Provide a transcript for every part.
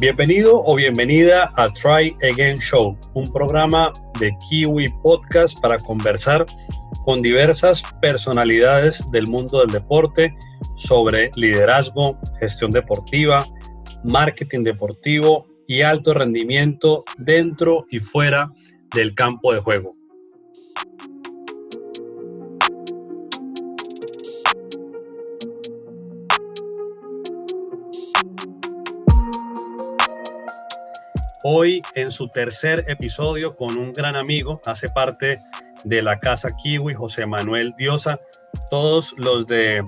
Bienvenido o bienvenida a Try Again Show, un programa de Kiwi Podcast para conversar con diversas personalidades del mundo del deporte sobre liderazgo, gestión deportiva, marketing deportivo y alto rendimiento dentro y fuera del campo de juego. Hoy en su tercer episodio con un gran amigo, hace parte de la Casa Kiwi, José Manuel Diosa. Todos los de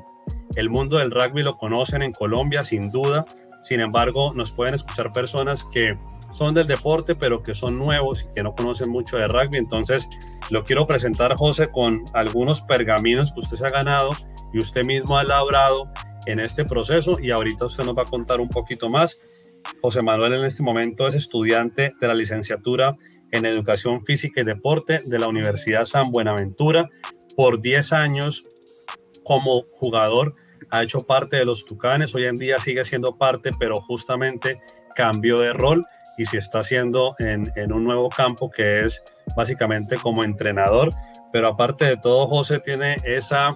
el mundo del rugby lo conocen en Colombia, sin duda. Sin embargo, nos pueden escuchar personas que son del deporte, pero que son nuevos y que no conocen mucho de rugby. Entonces, lo quiero presentar, José, con algunos pergaminos que usted se ha ganado y usted mismo ha labrado en este proceso. Y ahorita usted nos va a contar un poquito más. José Manuel en este momento es estudiante de la licenciatura en Educación Física y Deporte de la Universidad San Buenaventura. Por 10 años como jugador ha hecho parte de los Tucanes, hoy en día sigue siendo parte, pero justamente cambió de rol y se está haciendo en, en un nuevo campo que es básicamente como entrenador. Pero aparte de todo, José tiene esa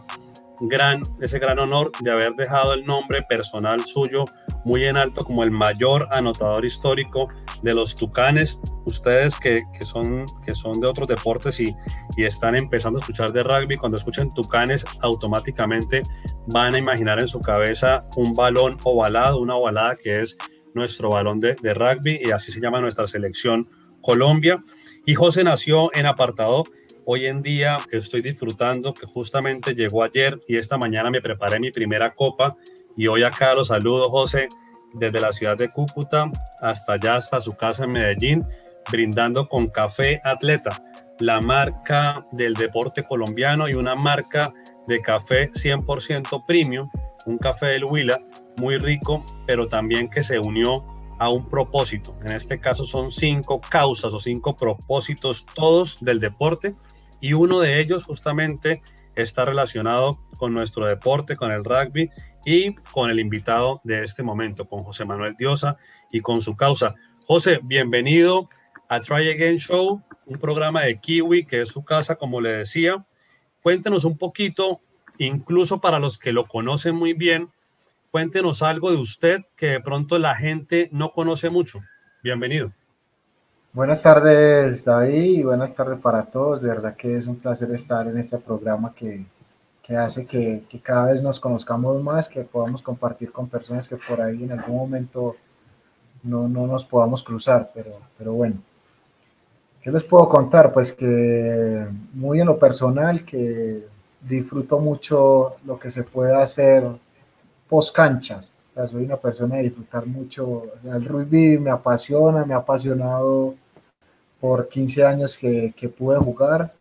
gran, ese gran honor de haber dejado el nombre personal suyo muy en alto como el mayor anotador histórico de los Tucanes. Ustedes que, que son, que son de otros deportes y, y, están empezando a escuchar de rugby, cuando escuchen Tucanes, automáticamente van a imaginar en su cabeza un balón ovalado, una ovalada que es nuestro balón de, de rugby y así se llama nuestra selección Colombia. Y José nació en apartado hoy en día estoy disfrutando que justamente llegó ayer y esta mañana me preparé mi primera copa y hoy acá los saludo José desde la ciudad de Cúcuta hasta allá, hasta su casa en Medellín, brindando con Café Atleta, la marca del deporte colombiano y una marca de café 100% premium, un café del Huila muy rico, pero también que se unió a un propósito. En este caso son cinco causas o cinco propósitos todos del deporte y uno de ellos justamente está relacionado con nuestro deporte, con el rugby y con el invitado de este momento, con José Manuel Diosa y con su causa. José, bienvenido a Try Again Show, un programa de Kiwi que es su casa, como le decía. Cuéntenos un poquito, incluso para los que lo conocen muy bien, cuéntenos algo de usted que de pronto la gente no conoce mucho. Bienvenido. Buenas tardes, David, y buenas tardes para todos. De verdad que es un placer estar en este programa que, que hace que, que, cada vez nos conozcamos más, que podamos compartir con personas que por ahí en algún momento no, no nos podamos cruzar, pero, pero bueno. ¿Qué les puedo contar? Pues que muy en lo personal, que disfruto mucho lo que se puede hacer post cancha. soy una persona de disfrutar mucho. El rugby me apasiona, me ha apasionado por 15 años que, que, pude jugar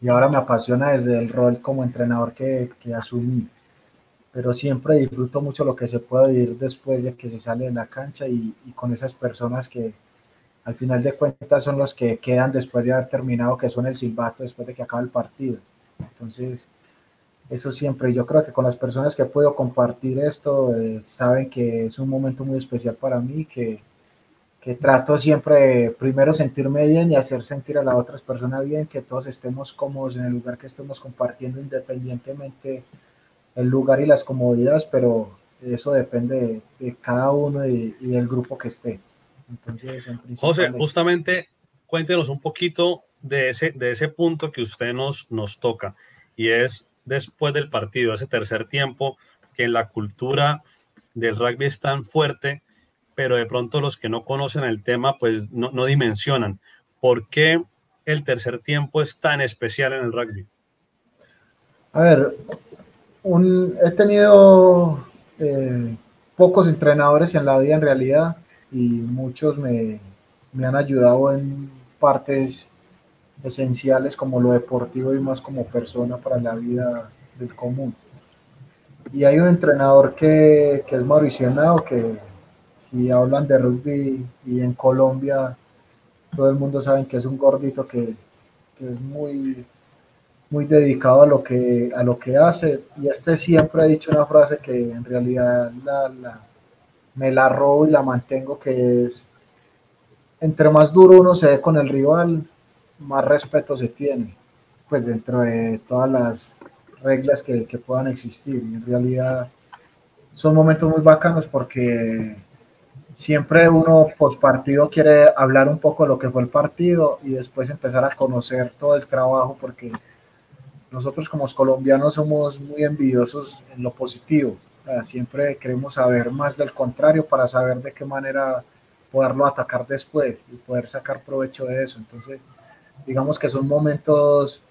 y ahora me apasiona desde el rol como entrenador que, que, asumí. Pero siempre disfruto mucho lo que se puede vivir después de que se sale de la cancha y, y con esas personas que al final de cuentas son los que quedan después de haber terminado, que son el silbato después de que acaba el partido. Entonces, eso siempre, yo creo que con las personas que puedo compartir esto, eh, saben que es un momento muy especial para mí, que, que trato siempre primero sentirme bien y hacer sentir a las otras personas bien, que todos estemos cómodos en el lugar que estemos compartiendo independientemente el lugar y las comodidades, pero eso depende de, de cada uno y, y, del grupo que esté. Entonces, José, justamente cuéntenos un poquito de ese, de ese punto que usted nos, nos toca y es después del partido, ese tercer tiempo, que en la cultura del rugby es tan fuerte pero de pronto los que no conocen el tema pues no, no dimensionan. ¿Por qué el tercer tiempo es tan especial en el rugby? A ver, he tenido eh, pocos entrenadores en la vida en realidad y muchos me, me han ayudado en partes esenciales como lo deportivo y más como persona para la vida del común. Y hay un entrenador que, que es Mauricio que y hablan de rugby y en Colombia todo el mundo sabe que es un gordito que, que, es muy, muy dedicado a lo, que, a lo que hace. Y este siempre ha dicho una frase que en realidad la, la, me la robo y la mantengo, que es, entre más duro uno se ve con el rival, más respeto se tiene, pues dentro de todas las reglas que, que puedan existir. Y en realidad son momentos muy bacanos porque siempre uno post partido quiere hablar un poco de lo que fue el partido y después empezar a conocer todo el trabajo porque nosotros como colombianos somos muy envidiosos en lo positivo. siempre queremos saber más del contrario para saber de qué manera poderlo atacar después y poder sacar provecho de eso. Entonces, digamos que son momentos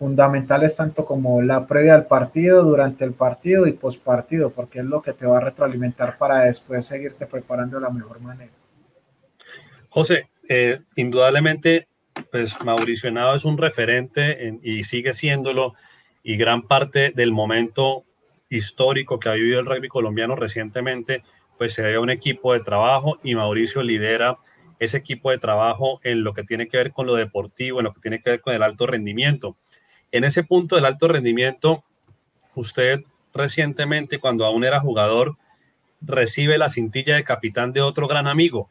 fundamentales tanto como la previa del partido, durante el partido y post partido, porque es lo que te va a retroalimentar para después seguirte preparando de la mejor manera. José, eh, indudablemente, pues Mauricio Henao es un referente y sigue siéndolo y gran parte del momento histórico que ha vivido el rugby colombiano recientemente, pues se ve un equipo de trabajo y Mauricio lidera ese equipo de trabajo en lo que tiene que ver con lo deportivo, en lo que tiene que ver con el alto rendimiento. En ese punto del alto rendimiento, usted recientemente, cuando aún era jugador, recibe la cintilla de capitán de otro gran amigo,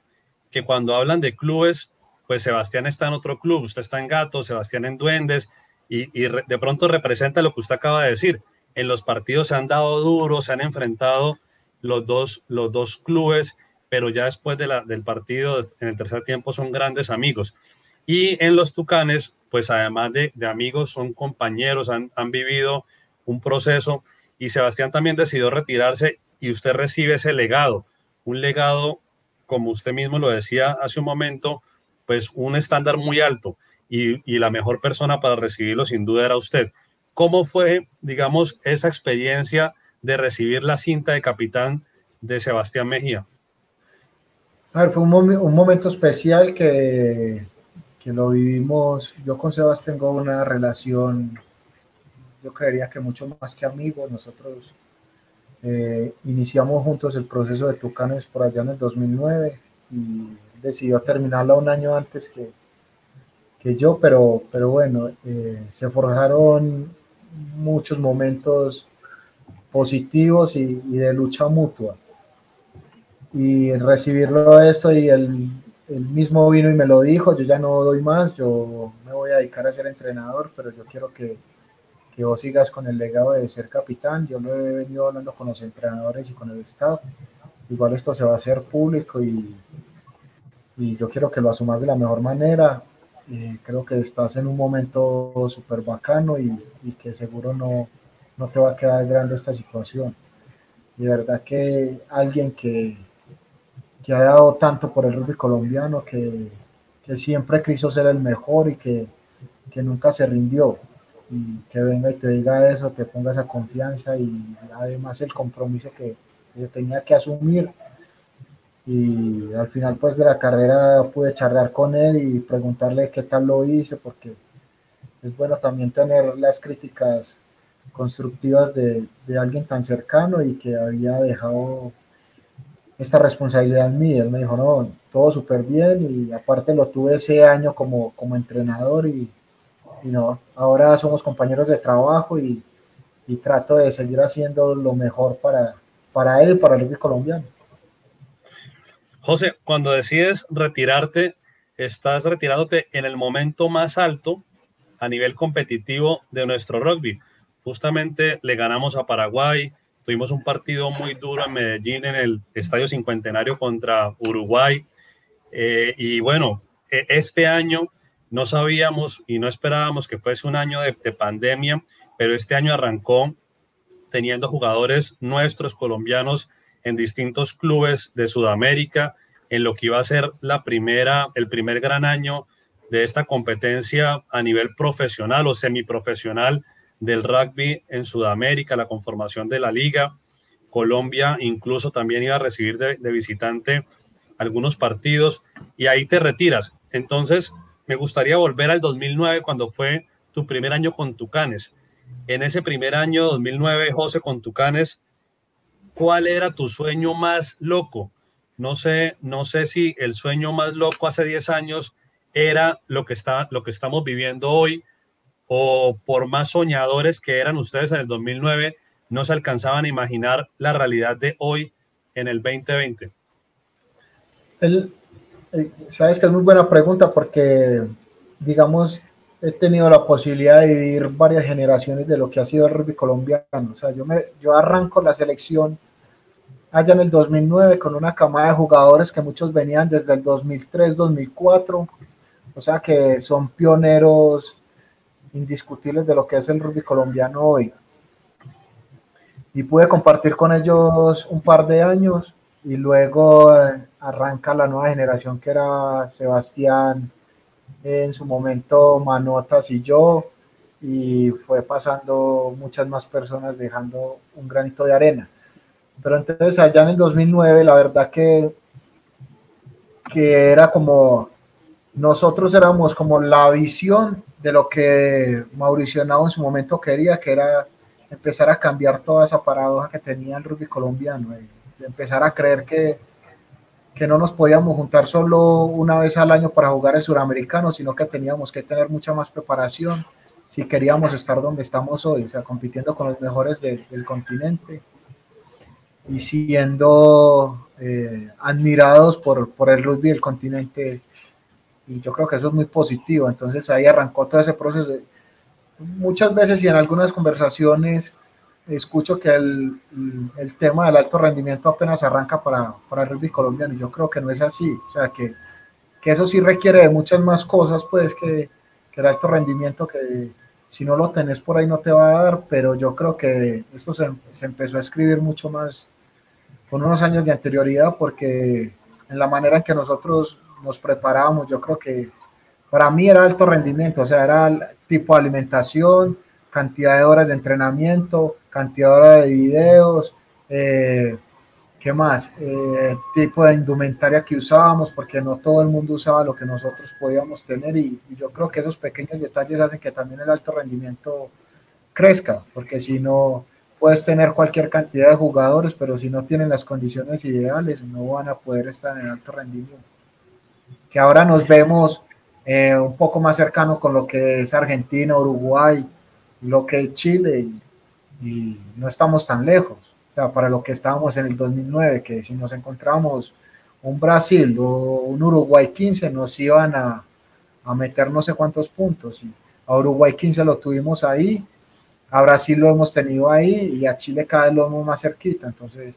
que cuando hablan de clubes, pues Sebastián está en otro club, usted está en Gato, Sebastián en Duendes, y, de pronto representa lo que usted acaba de decir. En los partidos se han dado duros, se han enfrentado los dos, los dos clubes, pero ya después del partido, en el tercer tiempo, son grandes amigos. Y en los Tucanes, pues además de, amigos, son compañeros, han, vivido un proceso y Sebastián también decidió retirarse y usted recibe ese legado, un legado, como usted mismo lo decía hace un momento, pues un estándar muy alto y, y la mejor persona para recibirlo sin duda era usted. ¿Cómo fue, digamos, esa experiencia de recibir la cinta de capitán de Sebastián Mejía? A ver, fue un momento especial que que lo vivimos, yo con Sebas tengo una relación, yo creería que mucho más que amigos, nosotros eh, iniciamos juntos el proceso de Tucanes por allá en el 2009 y decidió terminarla un año antes que, que yo, pero, pero bueno, eh, se forjaron muchos momentos positivos y, y, de lucha mutua. Y recibirlo esto y el él mismo vino y me lo dijo, yo ya no doy más, yo me voy a dedicar a ser entrenador, pero yo quiero que, que vos sigas con el legado de ser capitán, yo lo he venido hablando con los entrenadores y con el staff, igual esto se va a hacer público y, y yo quiero que lo asumas de la mejor manera, creo que estás en un momento súper bacano y, y, que seguro no, no te va a quedar grande esta situación. De verdad que alguien que, que ha dado tanto por el rugby colombiano, que, que siempre quiso ser el mejor y que, que, nunca se rindió. Y que venga y te diga eso, te ponga esa confianza y además el compromiso que, se tenía que asumir. Y al final pues de la carrera pude charlar con él y preguntarle qué tal lo hice, porque es bueno también tener las críticas constructivas de, de alguien tan cercano y que había dejado esta responsabilidad mía. Él me dijo, no, todo súper bien y aparte lo tuve ese año como, como entrenador y, no, ahora somos compañeros de trabajo y, y, trato de seguir haciendo lo mejor para, para él y para el rugby colombiano. José, cuando decides retirarte, estás retirándote en el momento más alto a nivel competitivo de nuestro rugby. Justamente le ganamos a Paraguay, Tuvimos un partido muy duro en Medellín en el Estadio Cincuentenario contra Uruguay. Eh, y bueno, e, este año no sabíamos y no esperábamos que fuese un año de, pandemia, pero este año arrancó teniendo jugadores nuestros colombianos en distintos clubes de Sudamérica, en lo que iba a ser la primera, el primer gran año de esta competencia a nivel profesional o semiprofesional del rugby en Sudamérica, la conformación de la liga. Colombia incluso también iba a recibir de, visitante algunos partidos y ahí te retiras. Entonces, me gustaría volver al 2009 cuando fue tu primer año con Tucanes. En ese primer año 2009, José, con Tucanes, ¿cuál era tu sueño más loco? No sé, no sé si el sueño más loco hace 10 años era lo que, está, lo que estamos viviendo hoy, o por más soñadores que eran ustedes en el 2009, no se alcanzaban a imaginar la realidad de hoy en el 2020? El, eh, sabes que es muy buena pregunta porque, digamos, he tenido la posibilidad de vivir varias generaciones de lo que ha sido el rugby colombiano. O sea, yo, me, yo arranco la selección allá en el 2009 con una camada de jugadores que muchos venían desde el 2003, 2004. O sea, que son pioneros indiscutibles de lo que es el rugby colombiano hoy. Y pude compartir con ellos un par de años y luego eh, arranca la nueva generación que era Sebastián, en su momento Manotas y yo, y fue pasando muchas más personas dejando un granito de arena. Pero entonces allá en el 2009, la verdad que, que era como, nosotros éramos como la visión de lo que Mauricio Nao en su momento quería, que era empezar a cambiar toda esa paradoja que tenía el rugby colombiano, de empezar a creer que, que no nos podíamos juntar solo una vez al año para jugar el suramericano, sino que teníamos que tener mucha más preparación si queríamos estar donde estamos hoy, o sea, compitiendo con los mejores del continente y siendo eh, admirados por, por el rugby del continente. Y yo creo que eso es muy positivo. Entonces ahí arrancó todo ese proceso. Muchas veces y en algunas conversaciones escucho que el, el, tema del alto rendimiento apenas arranca para, para, el rugby colombiano. Yo creo que no es así. O sea, que, que eso sí requiere de muchas más cosas, pues, que, que, el alto rendimiento, que si no lo tenés por ahí no te va a dar, pero yo creo que esto se, se empezó a escribir mucho más con unos años de anterioridad, porque en la manera en que nosotros nos preparábamos, yo creo que para mí era alto rendimiento, o sea, era tipo alimentación, cantidad de horas de entrenamiento, cantidad de horas de videos, eh, ¿qué más? Eh, tipo de indumentaria que usábamos, porque no todo el mundo usaba lo que nosotros podíamos tener y, yo creo que esos pequeños detalles hacen que también el alto rendimiento crezca, porque si no, puedes tener cualquier cantidad de jugadores, pero si no tienen las condiciones ideales, no van a poder estar en alto rendimiento. Que ahora nos vemos eh, un poco más cercano con lo que es Argentina, Uruguay, lo que es Chile y, no estamos tan lejos. O sea, para lo que estábamos en el 2009, que si nos encontramos un Brasil o un Uruguay 15, nos iban a, a meter no sé cuántos puntos. Y a Uruguay 15 lo tuvimos ahí, a Brasil lo hemos tenido ahí y a Chile cada vez lo vemos más cerquita. Entonces,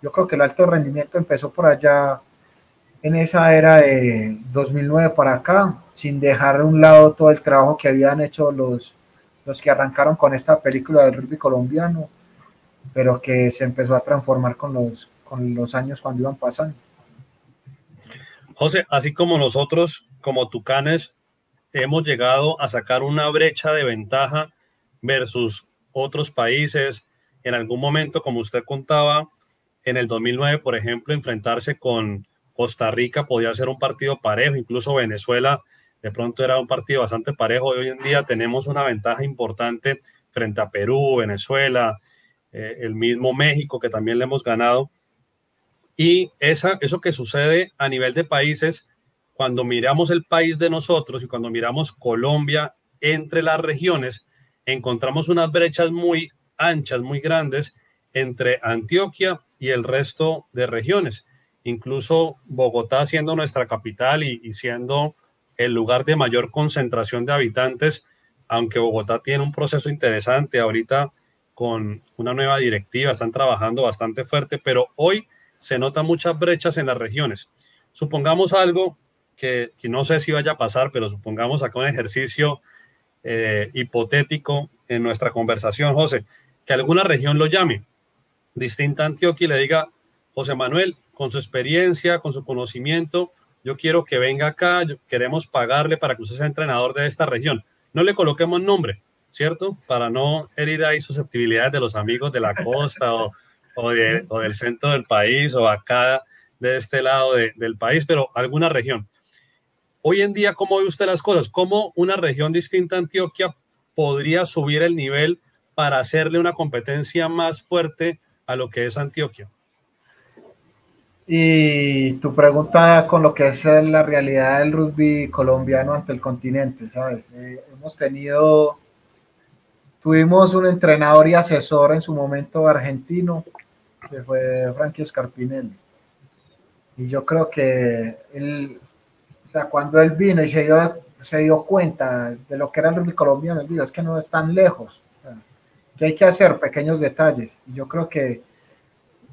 yo creo que el alto rendimiento empezó por allá en esa era de 2009 para acá, sin dejar de un lado todo el trabajo que habían hecho los, los que arrancaron con esta película del rugby colombiano, pero que se empezó a transformar con los, con los años cuando iban pasando. José, así como nosotros, como Tucanes, hemos llegado a sacar una brecha de ventaja versus otros países, en algún momento, como usted contaba, en el 2009, por ejemplo, enfrentarse con Costa Rica podía ser un partido parejo, incluso Venezuela de pronto era un partido bastante parejo y hoy en día tenemos una ventaja importante frente a Perú, Venezuela, eh, el mismo México que también le hemos ganado. Y esa, eso que sucede a nivel de países, cuando miramos el país de nosotros y cuando miramos Colombia entre las regiones, encontramos unas brechas muy anchas, muy grandes entre Antioquia y el resto de regiones. Incluso Bogotá siendo nuestra capital y, siendo el lugar de mayor concentración de habitantes, aunque Bogotá tiene un proceso interesante ahorita con una nueva directiva, están trabajando bastante fuerte, pero hoy se notan muchas brechas en las regiones. Supongamos algo que, no sé si vaya a pasar, pero supongamos acá un ejercicio eh, hipotético en nuestra conversación, José, que alguna región lo llame distinta Antioquia y le diga, José Manuel, con su experiencia, con su conocimiento, yo quiero que venga acá, queremos pagarle para que usted sea entrenador de esta región. No le coloquemos nombre, ¿cierto? Para no herir ahí susceptibilidades de los amigos de la costa o, del centro del país o acá de este lado del país, pero alguna región. Hoy en día, ¿cómo ve usted las cosas? ¿Cómo una región distinta a Antioquia podría subir el nivel para hacerle una competencia más fuerte a lo que es Antioquia? Y tu pregunta con lo que es la realidad del rugby colombiano ante el continente, ¿sabes? Eh, hemos tenido, tuvimos un entrenador y asesor en su momento argentino, que fue Frankie Scarpinelli. Y yo creo que él, o sea, cuando él vino y se dio, se dio cuenta de lo que era el rugby colombiano, él dijo, es que no es tan lejos, que hay que hacer pequeños detalles. Y yo creo que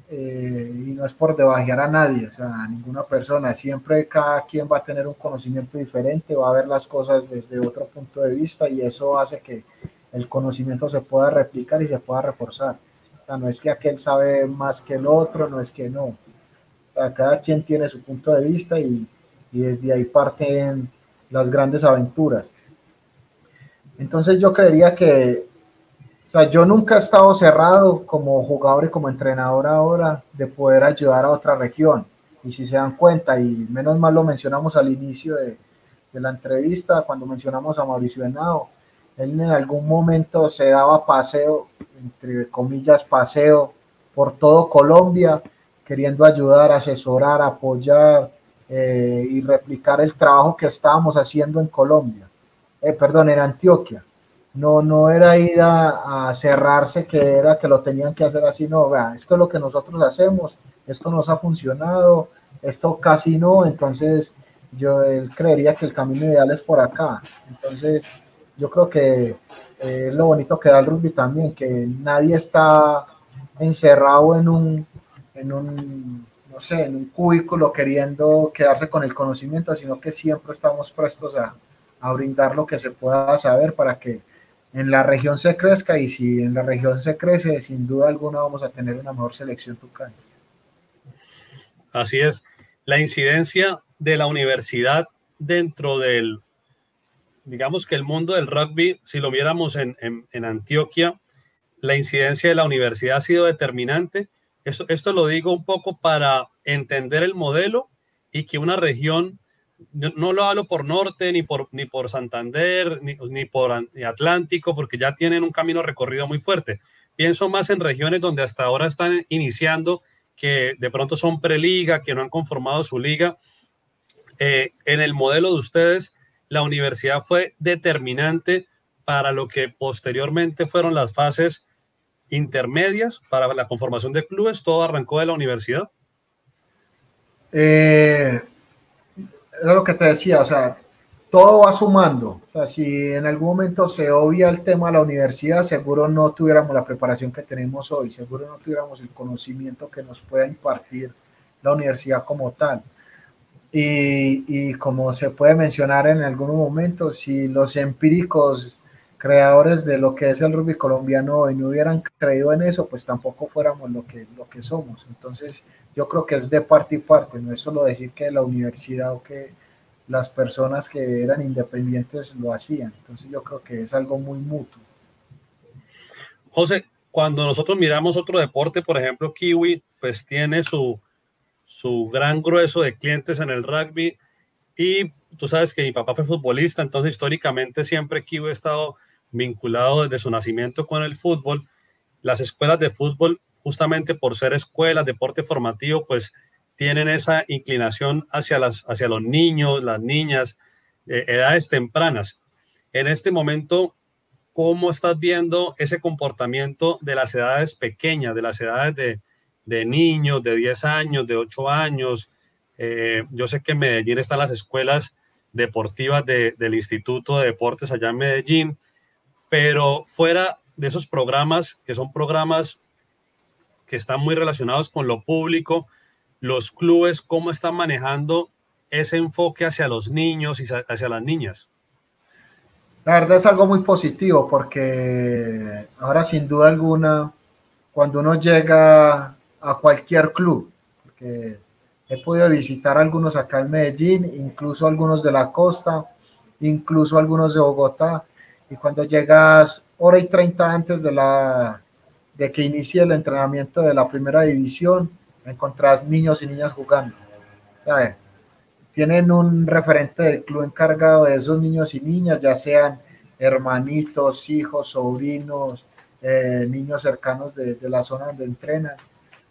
eh, y no es por debajear a nadie, o sea, a ninguna persona, siempre cada quien va a tener un conocimiento diferente, va a ver las cosas desde otro punto de vista y eso hace que el conocimiento se pueda replicar y se pueda reforzar. O sea, no es que aquel sabe más que el otro, no es que no. O sea, cada quien tiene su punto de vista y, y desde ahí parten las grandes aventuras. Entonces yo creería que sea, yo nunca he estado cerrado como jugador y como entrenador ahora de poder ayudar a otra región. Y si se dan cuenta, y menos mal lo mencionamos al inicio de, de la entrevista, cuando mencionamos a Mauricio Henao, él en algún momento se daba paseo, entre comillas, paseo por todo Colombia, queriendo ayudar, asesorar, apoyar eh, y replicar el trabajo que estábamos haciendo en Colombia, eh, perdón, en Antioquia no, no era ir a, cerrarse, que era que lo tenían que hacer así, no, esto es lo que nosotros hacemos, esto nos ha funcionado, esto casi no, entonces yo creería que el camino ideal es por acá. Entonces, yo creo que eh, lo bonito que da el rugby también, que nadie está encerrado en un, en un, no sé, en un cubículo queriendo quedarse con el conocimiento, sino que siempre estamos prestos a, a brindar lo que se pueda saber para que en la región se crezca y si en la región se crece, sin duda alguna vamos a tener una mejor selección tucana. Así es. La incidencia de la universidad dentro del, digamos que el mundo del rugby, si lo viéramos en, en, Antioquia, la incidencia de la universidad ha sido determinante. Esto, esto lo digo un poco para entender el modelo y que una región no lo hablo por Norte, ni por, ni por Santander, ni, ni por Atlántico, porque ya tienen un camino recorrido muy fuerte. Pienso más en regiones donde hasta ahora están iniciando, que de pronto son preliga, que no han conformado su liga. Eh, en el modelo de ustedes, la universidad fue determinante para lo que posteriormente fueron las fases intermedias para la conformación de clubes. Todo arrancó de la universidad. Eh, era lo que te decía, o sea, todo va sumando. O sea, si en algún momento se obvia el tema de la universidad, seguro no tuviéramos la preparación que tenemos hoy, seguro no tuviéramos el conocimiento que nos pueda impartir la universidad como tal. Y, y como se puede mencionar en algún momento, si los empíricos creadores de lo que es el rugby colombiano hoy no hubieran creído en eso, pues tampoco fuéramos lo que, lo que somos. Entonces, yo creo que es de parte y parte, no es solo decir que la universidad o que las personas que eran independientes lo hacían. Entonces yo creo que es algo muy mutuo. José, cuando nosotros miramos otro deporte, por ejemplo, Kiwi, pues tiene su, su gran grueso de clientes en el rugby y tú sabes que mi papá fue futbolista, entonces históricamente siempre Kiwi ha estado vinculado desde su nacimiento con el fútbol. Las escuelas de fútbol justamente por ser escuelas, deporte formativo, pues tienen esa inclinación hacia, las, hacia los niños, las niñas, eh, edades tempranas. En este momento, ¿cómo estás viendo ese comportamiento de las edades pequeñas, de las edades de, de niños, de 10 años, de 8 años? Eh, yo sé que en Medellín están las escuelas deportivas del Instituto de Deportes allá en Medellín, pero fuera de esos programas, que son programas que están muy relacionados con lo público, los clubes, cómo están manejando ese enfoque hacia los niños y hacia las niñas. La verdad es algo muy positivo porque ahora sin duda alguna, cuando uno llega a cualquier club, porque he podido visitar algunos acá en Medellín, incluso algunos de la costa, incluso algunos de Bogotá, y cuando llegas hora y treinta antes de la, de que inicie el entrenamiento de la primera división, encontrás niños y niñas jugando. tienen un referente del club encargado de esos niños y niñas, ya sean hermanitos, hijos, sobrinos, eh, niños cercanos de, la zona donde entrenan,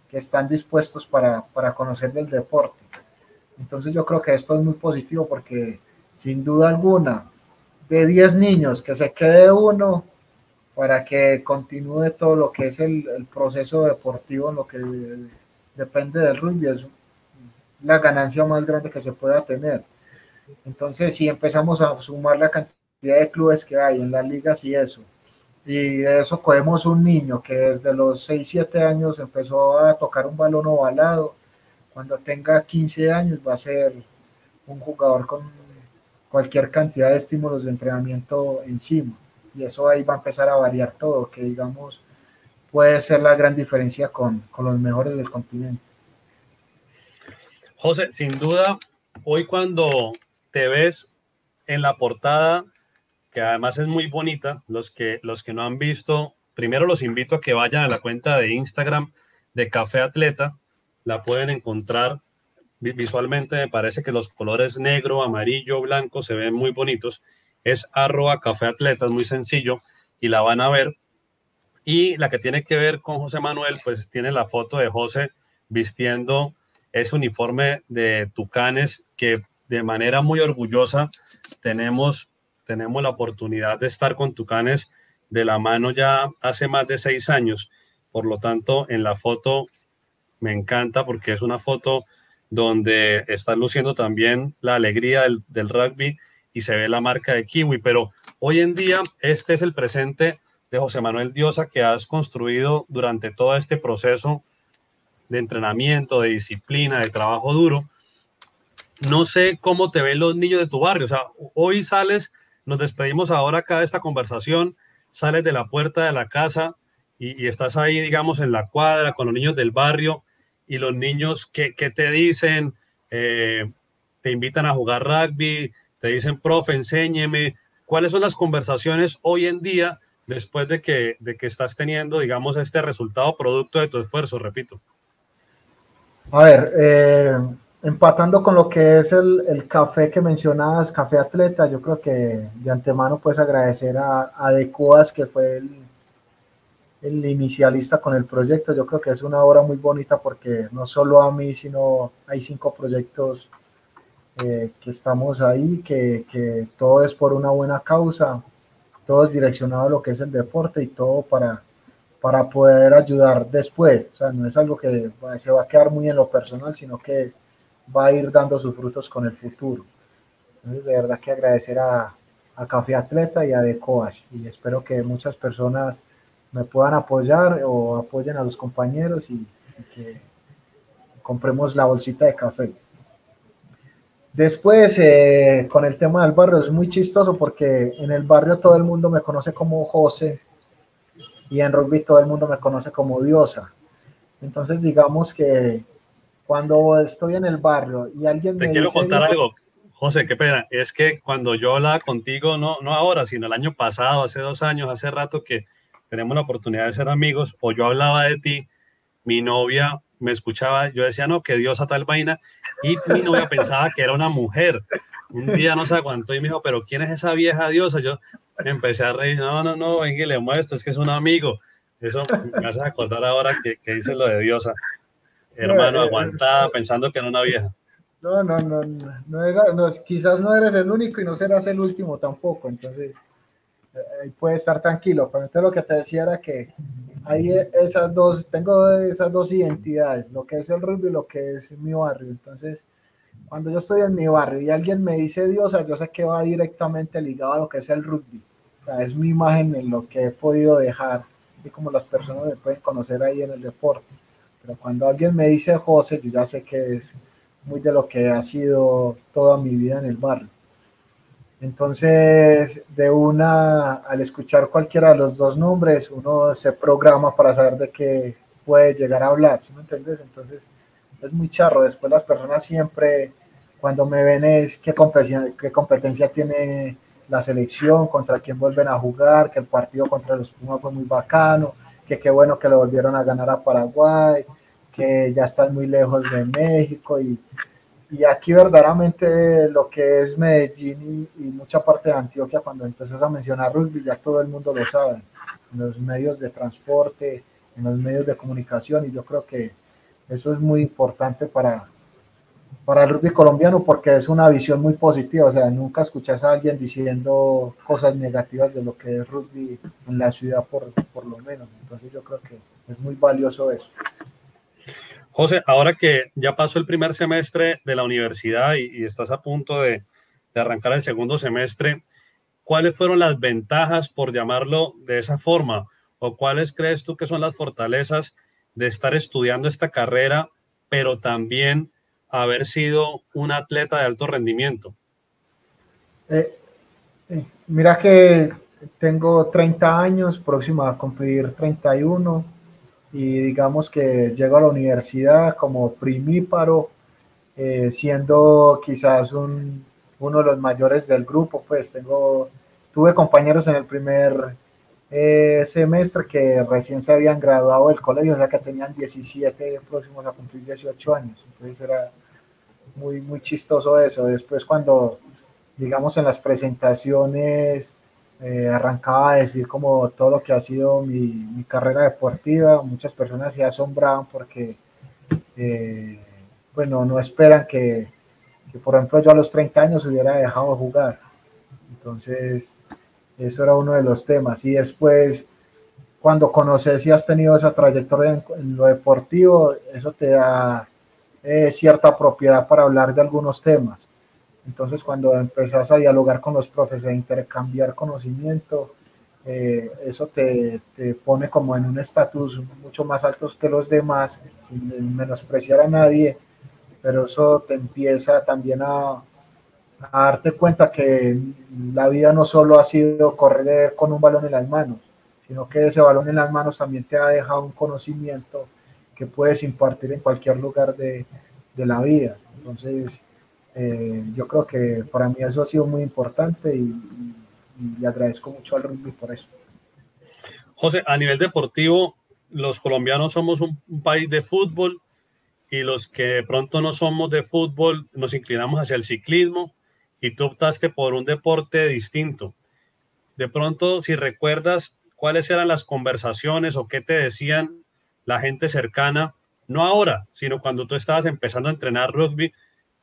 que están dispuestos para, para conocer del deporte. Entonces yo creo que esto es muy positivo porque sin duda alguna, de 10 niños que se quede uno, para que continúe todo lo que es el, proceso deportivo lo que depende del rugby. la ganancia más grande que se pueda tener. Entonces, si empezamos a sumar la cantidad de clubes que hay en las ligas y eso, y de eso cogemos un niño que desde los 6, 7 años empezó a tocar un balón ovalado, cuando tenga 15 años va a ser un jugador con cualquier cantidad de estímulos de entrenamiento encima. Y eso ahí va a empezar a variar todo, que digamos puede ser la gran diferencia con, con los mejores del continente. José, sin duda, hoy cuando te ves en la portada, que además es muy bonita, los que, los que no han visto, primero los invito a que vayan a la cuenta de Instagram de Café Atleta, la pueden encontrar visualmente, me parece que los colores negro, amarillo, blanco se ven muy bonitos, es arroba Café Atleta, es muy sencillo y la van a ver. Y la que tiene que ver con José Manuel, pues tiene la foto de José vistiendo ese uniforme de Tucanes que de manera muy orgullosa tenemos, tenemos la oportunidad de estar con Tucanes de la mano ya hace más de seis años. Por lo tanto, en la foto me encanta porque es una foto donde está luciendo también la alegría del, rugby y se ve la marca de Kiwi. Pero hoy en día este es el presente de José Manuel Diosa que has construido durante todo este proceso de entrenamiento, de disciplina, de trabajo duro no sé cómo te ven los niños de tu barrio. O sea, hoy sales, nos despedimos ahora acá de esta conversación, sales de la puerta de la casa y, estás ahí, digamos, en la cuadra con los niños del barrio y los niños, ¿qué, te dicen? Eh, te invitan a jugar rugby, te dicen, profe, enséñeme. ¿Cuáles son las conversaciones hoy en día después de que, de que estás teniendo, digamos, este resultado producto de tu esfuerzo, repito? A ver, eh, empatando con lo que es el, el, café que mencionabas, Café Atleta, yo creo que de antemano puedes agradecer a, a Decoas, que fue el, el, inicialista con el proyecto. Yo creo que es una obra muy bonita porque no solo a mí, sino hay cinco proyectos eh, que estamos ahí, que, que, todo es por una buena causa, todo es direccionado a lo que es el deporte y todo para, para poder ayudar después. O sea, no es algo que se va a quedar muy en lo personal, sino que va a ir dando sus frutos con el futuro. Entonces, de verdad que agradecer a, a Café Atleta y a The Coach y espero que muchas personas me puedan apoyar o apoyen a los compañeros y, que compremos la bolsita de café. Después, eh, con el tema del barrio, es muy chistoso porque en el barrio todo el mundo me conoce como José y en rugby todo el mundo me conoce como Diosa. Entonces, digamos que cuando estoy en el barrio y alguien Te me quiero dice, contar algo, José, qué pena. Es que cuando yo hablaba contigo, no, no ahora, sino el año pasado, hace dos años, hace rato que tenemos la oportunidad de ser amigos, o yo hablaba de ti, mi novia me escuchaba, yo decía, no, que Dios a tal vaina, y mi novia pensaba que era una mujer. Un día no se aguantó y me dijo, pero ¿quién es esa vieja diosa? Yo me empecé a reír, no, no, no, venga y le muestro, es que es un amigo. Eso me hace acordar ahora que, que dice lo de diosa hermano, eh, aguantada pensando que era una vieja. No, no, no, no, era, no, quizás no eres el único y no serás el último tampoco, entonces ahí puedes estar tranquilo. Pero entonces lo que te decía era que hay esas dos, tengo esas dos identidades, lo que es el rugby y lo que es mi barrio. Entonces, cuando yo estoy en mi barrio y alguien me dice diosa, yo sé que va directamente ligado a lo que es el rugby. O sea, es mi imagen en lo que he podido dejar y como las personas me pueden conocer ahí en el deporte. Pero cuando alguien me dice José, yo ya sé que es muy de lo que ha sido toda mi vida en el barrio. Entonces, de una, al escuchar cualquiera de los dos nombres, uno se programa para saber de qué puede llegar a hablar, ¿sí me entiendes? Entonces, es muy charro. Después las personas siempre, cuando me ven es qué competencia, qué competencia tiene la selección, contra quién vuelven a jugar, que el partido contra los Pumas fue muy bacano, que qué bueno que le volvieron a ganar a Paraguay, que ya están muy lejos de México y, y aquí verdaderamente lo que es Medellín y, mucha parte de Antioquia, cuando empiezas a mencionar rugby, ya todo el mundo lo sabe, en los medios de transporte, en los medios de comunicación y yo creo que eso es muy importante para, para el rugby colombiano porque es una visión muy positiva, o sea, nunca escuchas a alguien diciendo cosas negativas de lo que es rugby en la ciudad por, por lo menos, entonces yo creo que es muy valioso eso. José, ahora que ya pasó el primer semestre de la universidad y, estás a punto de, arrancar el segundo semestre, ¿cuáles fueron las ventajas, por llamarlo de esa forma? ¿O cuáles crees tú que son las fortalezas de estar estudiando esta carrera, pero también haber sido un atleta de alto rendimiento? Eh, eh, mira que tengo 30 años, próximo a cumplir 31 y digamos que llego a la universidad como primíparo, eh, siendo quizás un, uno de los mayores del grupo, pues tengo, tuve compañeros en el primer eh, semestre que recién se habían graduado del colegio, o sea que tenían 17 próximos a cumplir 18 años, entonces era muy, muy chistoso eso. Después cuando, digamos, en las presentaciones eh, arrancaba a decir como todo lo que ha sido mi, carrera deportiva. Muchas personas se asombraban porque, eh, bueno, no esperan que, por ejemplo, yo a los 30 años hubiera dejado de jugar. Entonces, eso era uno de los temas. Y después, cuando conoces y has tenido esa trayectoria en, lo deportivo, eso te da eh, cierta propiedad para hablar de algunos temas. Entonces, cuando empezás a dialogar con los profes, a intercambiar conocimiento, eh, eso te, te, pone como en un estatus mucho más alto que los demás, sin menospreciar a nadie, pero eso te empieza también a, a darte cuenta que la vida no solo ha sido correr con un balón en las manos, sino que ese balón en las manos también te ha dejado un conocimiento que puedes impartir en cualquier lugar de, de la vida. Entonces, eh, yo creo que para mí eso ha sido muy importante y, le agradezco mucho al rugby por eso. José, a nivel deportivo, los colombianos somos un, país de fútbol y los que de pronto no somos de fútbol nos inclinamos hacia el ciclismo y tú optaste por un deporte distinto. De pronto, si recuerdas cuáles eran las conversaciones o qué te decían la gente cercana, no ahora, sino cuando tú estabas empezando a entrenar rugby,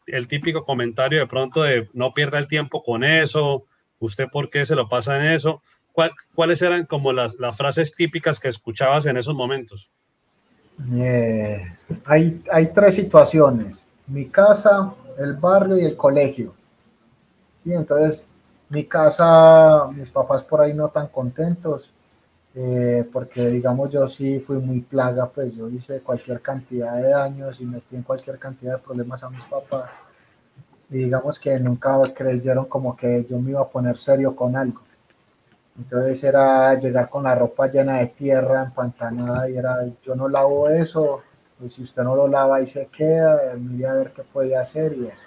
el típico comentario de pronto de no pierda el tiempo con eso, usted por qué se lo pasa en eso. ¿Cuáles eran como las, las, frases típicas que escuchabas en esos momentos? Eh, hay, hay tres situaciones, mi casa, el barrio y el colegio. Sí, entonces mi casa, mis papás por ahí no tan contentos, eh, porque digamos yo sí fui muy plaga, pues yo hice cualquier cantidad de daños y metí en cualquier cantidad de problemas a mis papás. Y digamos que nunca creyeron como que yo me iba a poner serio con algo. Entonces era llegar con la ropa llena de tierra, empantanada, y era, yo no lavo eso, pues si usted no lo lava y se queda, mire a ver qué puede hacer y eso.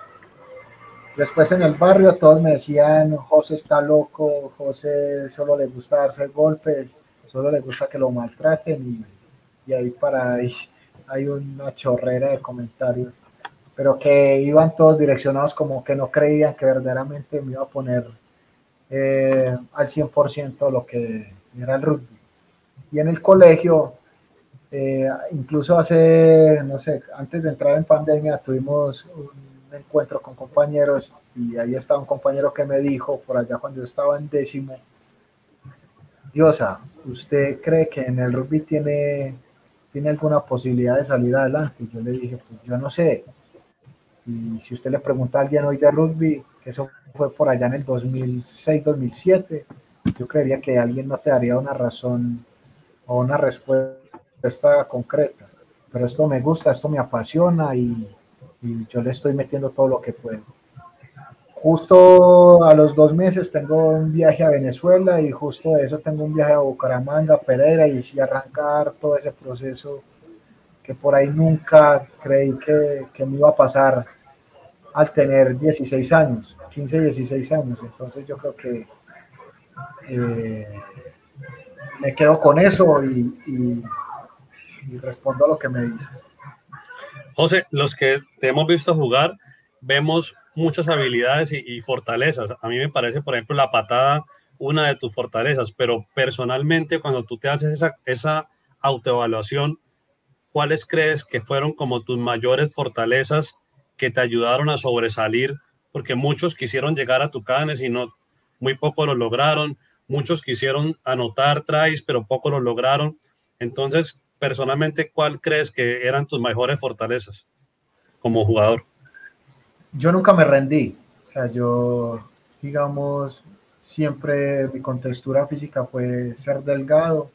Después en el barrio todos me decían, José está loco, José solo le gusta darse golpes solo le gusta que lo maltraten y, ahí para ahí hay una chorrera de comentarios, pero que iban todos direccionados como que no creían que verdaderamente me iba a poner eh, al 100% lo que era el rugby. Y en el colegio, eh, incluso hace, no sé, antes de entrar en pandemia, tuvimos un encuentro con compañeros y ahí estaba un compañero que me dijo, por allá cuando yo estaba en décimo, Diosa, ¿usted cree que en el rugby tiene, tiene alguna posibilidad de salir adelante? yo le dije, pues yo no sé. Y si usted le pregunta a alguien hoy de rugby, que eso fue por allá en el 2006-2007, yo creería que alguien no te daría una razón o una respuesta concreta. Pero esto me gusta, esto me apasiona y, y yo le estoy metiendo todo lo que puedo justo a los dos meses tengo un viaje a Venezuela y justo de eso tengo un viaje a Bucaramanga, Pereira y arrancar todo ese proceso que por ahí nunca creí que, que, me iba a pasar al tener 16 años, 15, 16 años. Entonces yo creo que eh, me quedo con eso y, y, y respondo a lo que me dices. José, los que te hemos visto jugar, vemos muchas habilidades y, fortalezas. A mí me parece, por ejemplo, la patada una de tus fortalezas, pero personalmente cuando tú te haces esa, autoevaluación, ¿cuáles crees que fueron como tus mayores fortalezas que te ayudaron a sobresalir? Porque muchos quisieron llegar a tu canes y no, muy poco lo lograron. Muchos quisieron anotar tries, pero poco lo lograron. Entonces, personalmente, ¿cuál crees que eran tus mejores fortalezas como jugador? Yo nunca me rendí. O sea, yo, digamos, siempre mi contextura física fue ser delgado,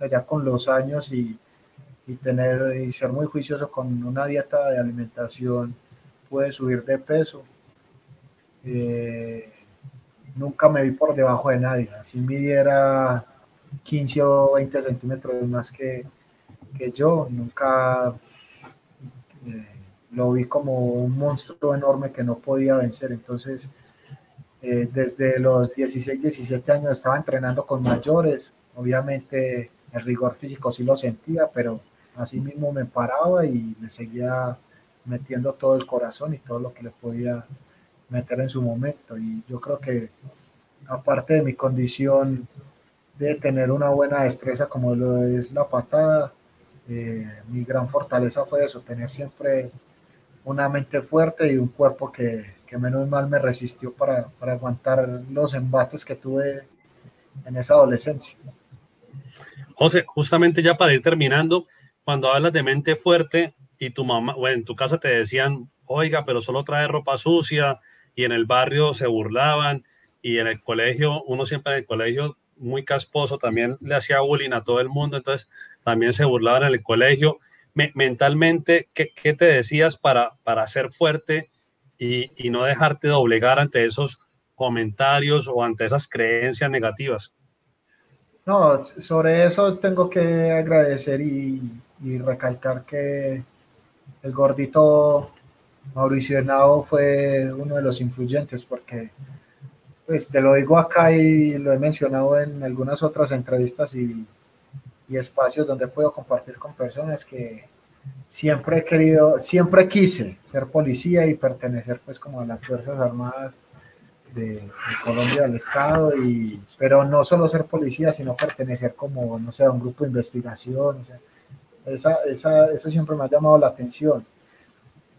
allá con los años y, y, tener y ser muy juicioso con una dieta de alimentación, pude subir de peso. Eh, nunca me vi por debajo de nadie, así midiera 15 o 20 centímetros más que, que yo, nunca eh, lo vi como un monstruo enorme que no podía vencer, entonces eh, desde los 16, 17 años estaba entrenando con mayores, obviamente el rigor físico sí lo sentía, pero así mismo me paraba y le seguía metiendo todo el corazón y todo lo que le podía meter en su momento. Y yo creo que aparte de mi condición de tener una buena destreza como lo es la patada, eh, mi gran fortaleza fue eso, tener siempre una mente fuerte y un cuerpo que, menos mal me resistió para, para, aguantar los embates que tuve en esa adolescencia. José, justamente ya para ir terminando, cuando hablas de mente fuerte y tu mamá, bueno, en tu casa te decían, oiga, pero solo trae ropa sucia y en el barrio se burlaban y en el colegio, uno siempre en el colegio muy casposo, también le hacía bullying a todo el mundo, entonces también se burlaban en el colegio. Mentalmente, ¿qué, ¿qué, te decías para, para ser fuerte y, y, no dejarte doblegar ante esos comentarios o ante esas creencias negativas? No, sobre eso tengo que agradecer y, recalcar que el gordito Mauricio Henao fue uno de los influyentes porque pues te lo digo acá y lo he mencionado en algunas otras entrevistas y, y espacios donde puedo compartir con personas que siempre he querido, siempre quise ser policía y pertenecer pues como a las Fuerzas Armadas de, de, Colombia, del Estado, y, pero no solo ser policía, sino pertenecer como, no sé, a un grupo de investigación. O sea, esa, esa, eso siempre me ha llamado la atención.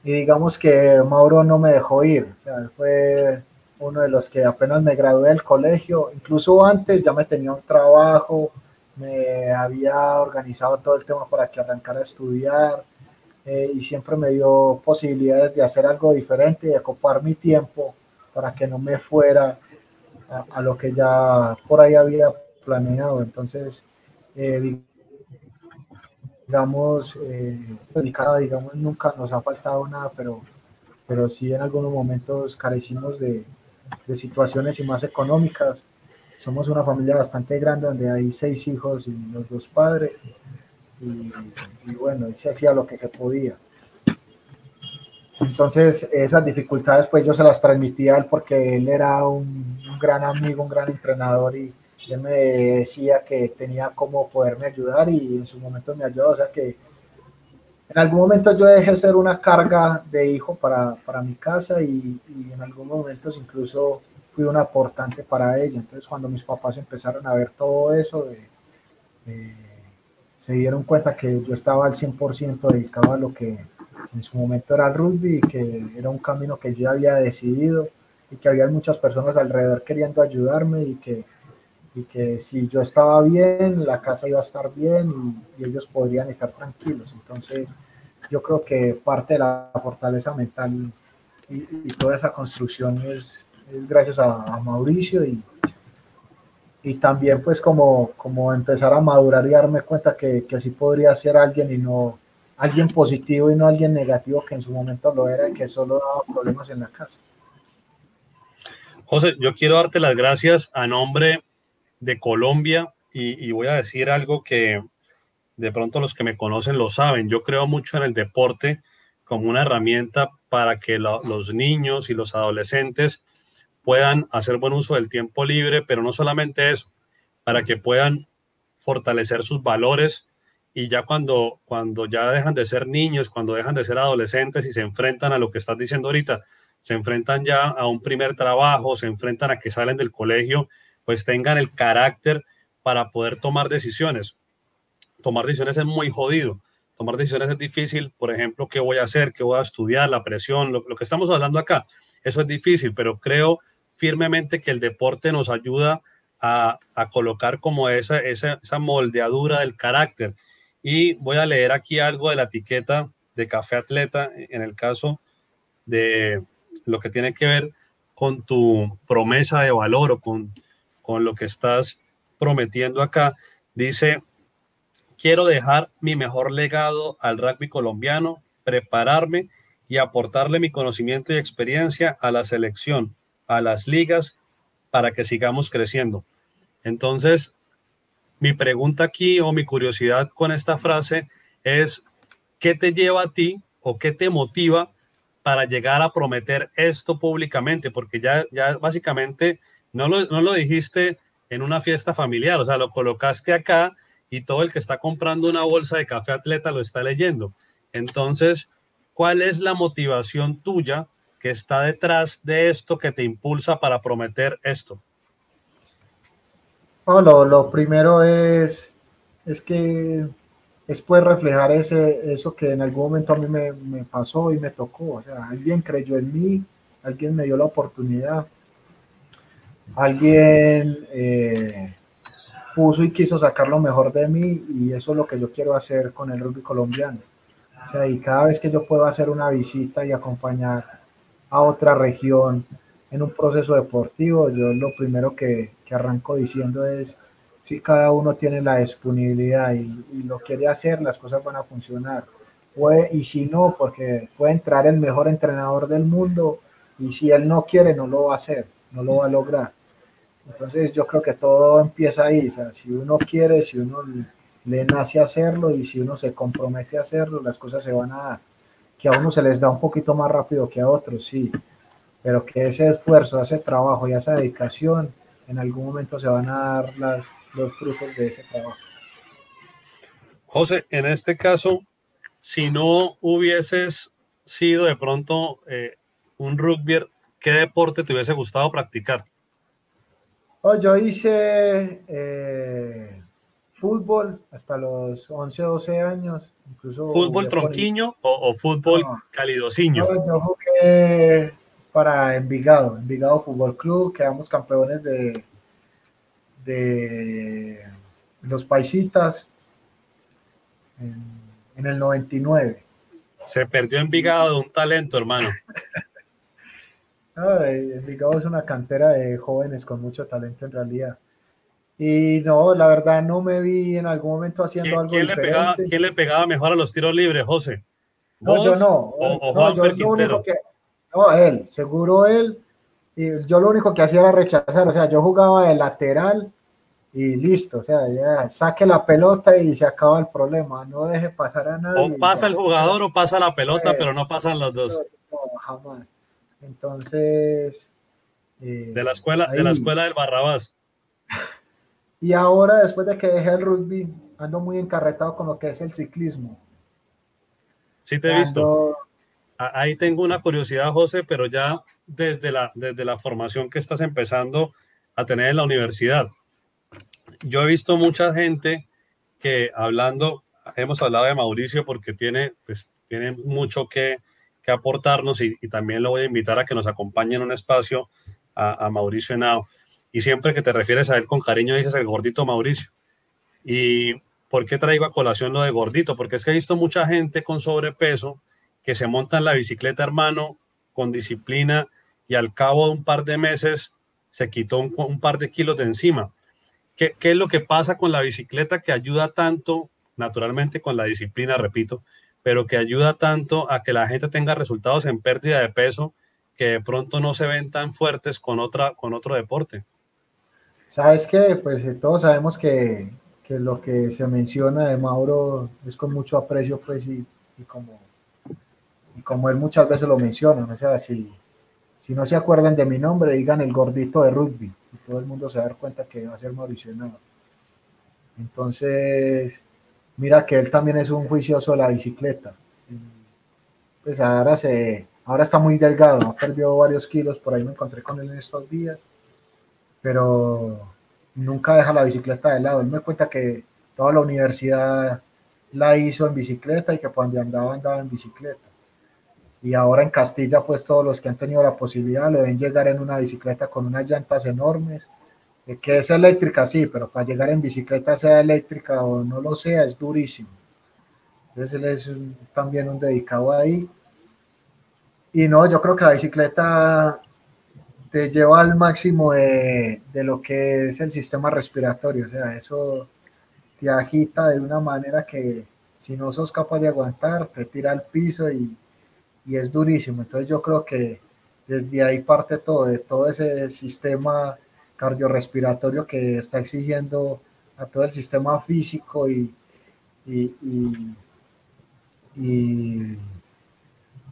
Y digamos que Mauro no me dejó ir, o sea, fue uno de los que apenas me gradué del colegio, incluso antes ya me tenía un trabajo, me había organizado todo el tema para que arrancara a estudiar eh, y siempre me dio posibilidades de hacer algo diferente y de ocupar mi tiempo para que no me fuera a, a lo que ya por ahí había planeado. Entonces, eh, digamos, eh, digamos, nunca nos ha faltado nada, pero, pero sí en algunos momentos carecimos de, de situaciones y más económicas. Somos una familia bastante grande donde hay seis hijos y los dos padres. Y, y bueno, se hacía lo que se podía. Entonces, esas dificultades, pues yo se las transmitía a él porque él era un, un gran amigo, un gran entrenador y él me decía que tenía cómo poderme ayudar y en su momento me ayudó. O sea que en algún momento yo dejé de ser una carga de hijo para, para mi casa y, y, en algunos momentos incluso fui un aportante para ella. Entonces cuando mis papás empezaron a ver todo eso, eh, eh, se dieron cuenta que yo estaba al 100% dedicado a lo que en su momento era el rugby y que era un camino que yo había decidido y que había muchas personas alrededor queriendo ayudarme y que, y que si yo estaba bien, la casa iba a estar bien y, y, ellos podrían estar tranquilos. Entonces, yo creo que parte de la fortaleza mental y, y toda esa construcción es, es gracias a, Mauricio y, y también pues como, como empezar a madurar y darme cuenta que, que sí podría ser alguien y no alguien positivo y no alguien negativo que en su momento lo era y que solo daba problemas en la casa. José, yo quiero darte las gracias a nombre de Colombia y, voy a decir algo que de pronto los que me conocen lo saben. Yo creo mucho en el deporte como una herramienta para que lo, los niños y los adolescentes puedan hacer buen uso del tiempo libre, pero no solamente eso, para que puedan fortalecer sus valores y ya cuando, cuando ya dejan de ser niños, cuando dejan de ser adolescentes y se enfrentan a lo que estás diciendo ahorita, se enfrentan ya a un primer trabajo, se enfrentan a que salen del colegio pues tengan el carácter para poder tomar decisiones. Tomar decisiones es muy jodido. Tomar decisiones es difícil, por ejemplo, qué voy a hacer, qué voy a estudiar, la presión, lo, lo que estamos hablando acá. Eso es difícil, pero creo firmemente que el deporte nos ayuda a, a colocar como esa, esa, esa moldeadura del carácter Y voy a leer aquí algo de la etiqueta de Café Atleta en el caso de lo que tiene que ver con tu promesa de valor o con, con lo que estás prometiendo acá. Dice, quiero dejar mi mejor legado al rugby colombiano, prepararme y aportarle mi conocimiento y experiencia a la selección, a las ligas, para que sigamos creciendo. Entonces, mi pregunta aquí o mi curiosidad con esta frase es, ¿qué te lleva a ti o qué te motiva para llegar a prometer esto públicamente? Porque ya, ya básicamente no lo, no lo dijiste en una fiesta familiar, o sea, lo colocaste acá y todo el que está comprando una bolsa de café atleta lo está leyendo. Entonces, ¿cuál es la motivación tuya que está detrás de esto que te impulsa para prometer esto? lo, primero es, es que es poder reflejar ese, eso que en algún momento a mí me, me, pasó y me tocó. O sea, alguien creyó en mí, alguien me dio la oportunidad, alguien eh, puso y quiso sacar lo mejor de mí y eso es lo que yo quiero hacer con el rugby colombiano. O sea, y cada vez que yo puedo hacer una visita y acompañar a otra región en un proceso deportivo, yo lo primero que, que arranco diciendo es, si cada uno tiene la disponibilidad y, lo quiere hacer, las cosas van a funcionar. Puede, y si no, porque puede entrar el mejor entrenador del mundo y si él no quiere, no lo va a hacer, no lo va a lograr. Entonces yo creo que todo empieza ahí, o si uno quiere, si uno le nace hacerlo y si uno se compromete a hacerlo, las cosas se van a dar. Que a uno se les da un poquito más rápido que a otros, sí, pero que ese esfuerzo, ese trabajo y esa dedicación en algún momento se van a dar las, los frutos de ese trabajo. José, en este caso, si no hubieses sido de pronto eh, un rugby, ¿qué deporte te hubiese gustado practicar? Oh, yo hice eh, fútbol hasta los 11, 12 años. Incluso ¿Fútbol tronquiño o, fútbol no, calidosiño? yo jugué para Envigado, Envigado Fútbol Club, quedamos campeones de, de los Paisitas en, el 99. Se perdió Envigado un talento, hermano. Envigado es una cantera de jóvenes con mucho talento en realidad. Y no, la verdad no me vi en algún momento haciendo algo ¿quién diferente. Le pegaba, ¿Quién le pegaba mejor a los tiros libres, José? No, yo no. O, no, yo lo único que, no, él, seguro él. Y yo lo único que hacía era rechazar, o sea, yo jugaba de lateral y listo, o sea, ya saque la pelota y se acaba el problema, no deje pasar a nadie. O pasa el jugador o pasa la pelota, pero no pasan los dos. No, jamás. Entonces. Eh, de la escuela, de la escuela del Barrabás. Y ahora, después de que dejé el rugby, ando muy encarretado con lo que es el ciclismo. Sí, te he visto ahí tengo una curiosidad, José, pero ya desde la, desde la formación que estás empezando a tener en la universidad. Yo he visto mucha gente que hablando, hemos hablado de Mauricio porque tiene, pues, tiene mucho que, que aportarnos y, también lo voy a invitar a que nos acompañe en un espacio a, a Mauricio Henao. Y siempre que te refieres a él con cariño dices el gordito Mauricio. ¿Y por qué traigo a colación lo de gordito? Porque es que he visto mucha gente con sobrepeso que se monta en la bicicleta, hermano, con disciplina y al cabo de un par de meses se quitó un, par de kilos de encima. ¿Qué, ¿Qué, es lo que pasa con la bicicleta que ayuda tanto, naturalmente con la disciplina, repito, pero que ayuda tanto a que la gente tenga resultados en pérdida de peso que de pronto no se ven tan fuertes con, otra, con otro deporte? Sabes que, pues eh, todos sabemos que, que, lo que se menciona de Mauro es con mucho aprecio, pues, y, como y como él muchas veces lo menciona, o sea, si, si no se acuerdan de mi nombre, digan el gordito de rugby, y todo el mundo se va a dar cuenta que va a ser Mauricio Entonces, mira que él también es un juicioso de la bicicleta. Pues ahora, se, ahora está muy delgado, ha perdido varios kilos, por ahí me encontré con él en estos días, pero nunca deja la bicicleta de lado. Él me cuenta que toda la universidad la hizo en bicicleta y que cuando andaba andaba en bicicleta y ahora en Castilla, pues todos los que han tenido la posibilidad lo ven llegar en una bicicleta con unas llantas enormes, que es eléctrica, sí, pero para llegar en bicicleta sea eléctrica o no lo sea, es durísimo. Entonces él es también un dedicado ahí. Y no, yo creo que la bicicleta te lleva al máximo de, de, lo que es el sistema respiratorio. O sea, eso te agita de una manera que si no sos capaz de aguantar, te tira al piso y, y es durísimo. Entonces yo creo que desde ahí parte todo, de todo ese sistema cardiorrespiratorio que está exigiendo a todo el sistema físico y, y, y,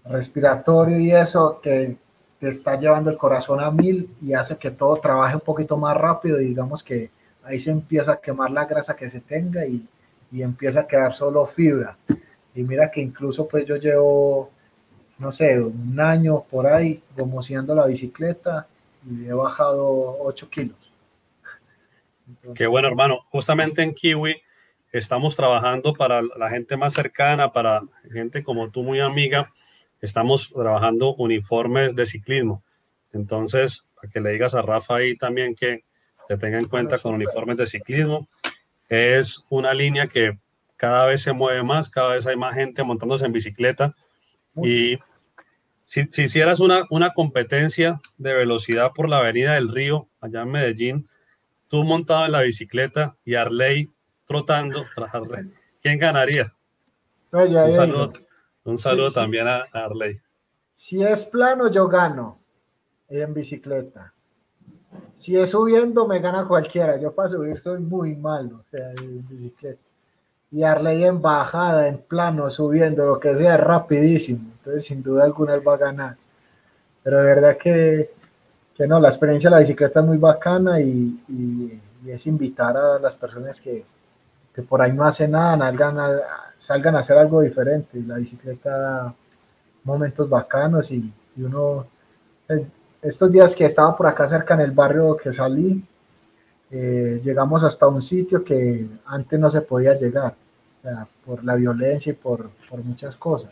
respiratorio y eso que te está llevando el corazón a mil y hace que todo trabaje un poquito más rápido y digamos que ahí se empieza a quemar la grasa que se tenga y, y empieza a quedar solo fibra. Y mira que incluso pues yo llevo no sé, un año por ahí gomoseando la bicicleta y he bajado 8 kilos. Qué bueno, hermano. Justamente en Kiwi estamos trabajando para la gente más cercana, para gente como tú, muy amiga. Estamos trabajando uniformes de ciclismo. Entonces, para que le digas a Rafa ahí también que te tenga en cuenta con uniformes de ciclismo. Es una línea que cada vez se mueve más, cada vez hay más gente montándose en bicicleta y si, si hicieras una, una competencia de velocidad por la avenida del Río, allá en Medellín, tú montado en la bicicleta y Arley trotando tras Arley, ¿quién ganaría? un saludo, un saludo también a Arley. Si es plano, yo gano en bicicleta. Si es subiendo, me gana cualquiera. Yo para subir soy muy malo, o sea, en bicicleta y Arley en bajada, en plano, subiendo, lo que sea, rapidísimo. Entonces, sin duda alguna, él va a ganar. Pero de verdad que, que no, la experiencia de la bicicleta es muy bacana y, y, es invitar a las personas que, que, por ahí no hacen nada, salgan a, salgan a hacer algo diferente. La bicicleta da momentos bacanos y, y uno, eh, estos días que estaba por acá cerca en el barrio que salí, eh, llegamos hasta un sitio que antes no se podía llegar, por la violencia y por, por, muchas cosas.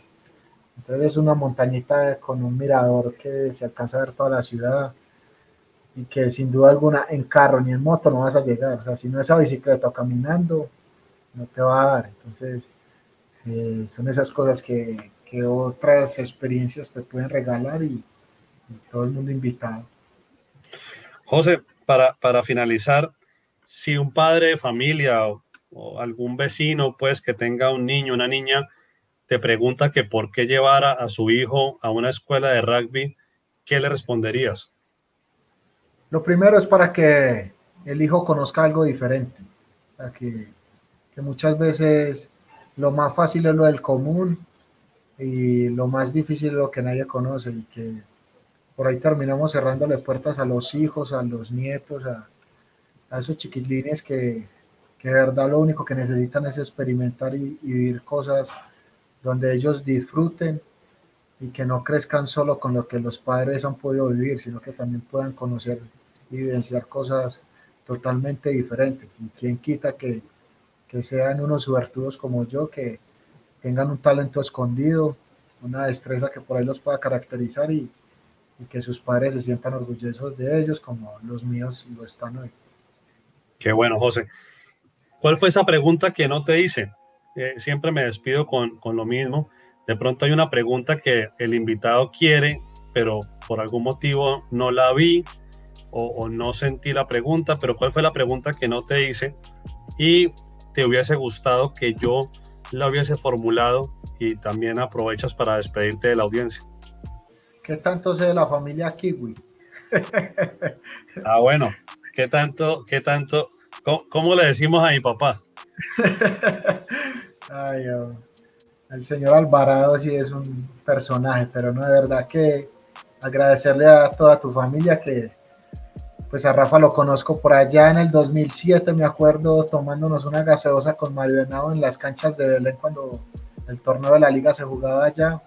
Entonces es una montañita con un mirador que se alcanza a ver toda la ciudad y que sin duda alguna en carro ni en moto no vas a llegar. O sea, si no es a bicicleta o caminando, no te va a dar. Entonces eh, son esas cosas que, que, otras experiencias te pueden regalar y, y todo el mundo invitado. José, para, para finalizar, si un padre de familia o, algún vecino, pues, que tenga un niño, una niña, te pregunta que por qué llevara a su hijo a una escuela de rugby, ¿qué le responderías? Lo primero es para que el hijo conozca algo diferente, que, que muchas veces lo más fácil es lo del común y lo más difícil es lo que nadie conoce y que por ahí terminamos cerrándole puertas a los hijos, a los nietos, a, esos chiquilines que, que, de verdad lo único que necesitan es experimentar y, vivir cosas donde ellos disfruten y que no crezcan solo con lo que los padres han podido vivir, sino que también puedan conocer y vivenciar cosas totalmente diferentes. Y quién quita que, que sean unos suertudos como yo, que tengan un talento escondido, una destreza que por ahí los pueda caracterizar y, que sus padres se sientan orgullosos de ellos como los míos lo están hoy. Qué bueno, José. ¿Cuál fue esa pregunta que no te hice? Eh, siempre me despido con, con, lo mismo. De pronto hay una pregunta que el invitado quiere, pero por algún motivo no la vi o, o no sentí la pregunta, pero ¿cuál fue la pregunta que no te hice? Y te hubiese gustado que yo la hubiese formulado y también aprovechas para despedirte de la audiencia. ¿Qué tanto sé de la familia Kiwi? ah, bueno, ¿qué tanto, qué tanto, cómo, le decimos a mi papá? Ay, oh. el señor Alvarado sí es un personaje, pero no de verdad que agradecerle a toda tu familia que pues a Rafa lo conozco por allá en el 2007, me acuerdo tomándonos una gaseosa con Mario Henao en las canchas de Belén cuando el torneo de la liga se jugaba allá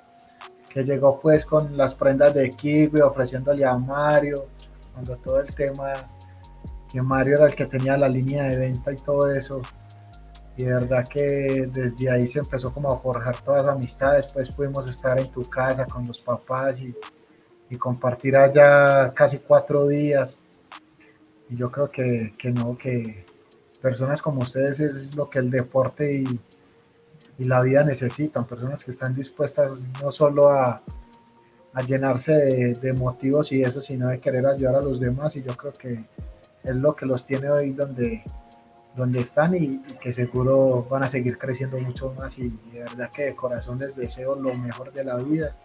que llegó pues con las prendas de Kiwi ofreciéndole a Mario, cuando todo el tema, que Mario era el que tenía la línea de venta y todo eso. Y de verdad que desde ahí se empezó como a forjar todas las amistades, pues pudimos estar en tu casa con los papás y, y compartir allá casi cuatro días. Y yo creo que, que no, que personas como ustedes es lo que el deporte y, y la vida necesitan, personas que están dispuestas no solo a, a llenarse de, motivos y eso, sino de querer ayudar a los demás y yo creo que es lo que los tiene hoy donde, donde están y, y que seguro van a seguir creciendo mucho más y de verdad que de corazón les deseo lo mejor de la vida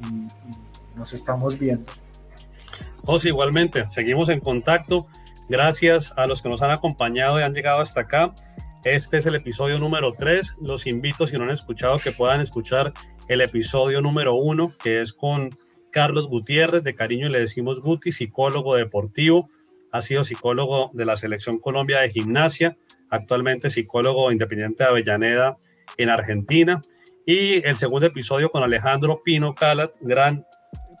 y, y nos estamos viendo. José, igualmente, seguimos en contacto. Gracias a los que nos han acompañado y han llegado hasta acá. Este es el episodio número 3. Los invito, si no han escuchado, que puedan escuchar el episodio número 1, que es con Carlos Gutiérrez, de cariño le decimos Guti, psicólogo deportivo. Ha sido psicólogo de la Selección Colombia de Gimnasia, actualmente psicólogo independiente de Avellaneda en Argentina. Y el segundo episodio con Alejandro Pino Calat, gran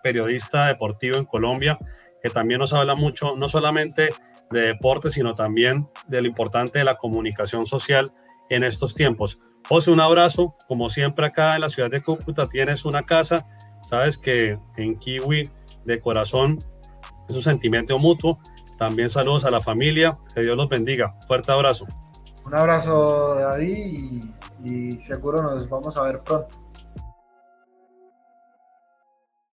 periodista deportivo en Colombia, que también nos habla mucho, no solamente de deporte, sino también de lo importante de la comunicación social en estos tiempos. José, un abrazo, como siempre acá en la ciudad de Cúcuta tienes una casa, sabes que en Kiwi de corazón es un sentimiento mutuo. También saludos a la familia, que Dios los bendiga. Fuerte abrazo. Un abrazo, David, y, y seguro nos vamos a ver pronto.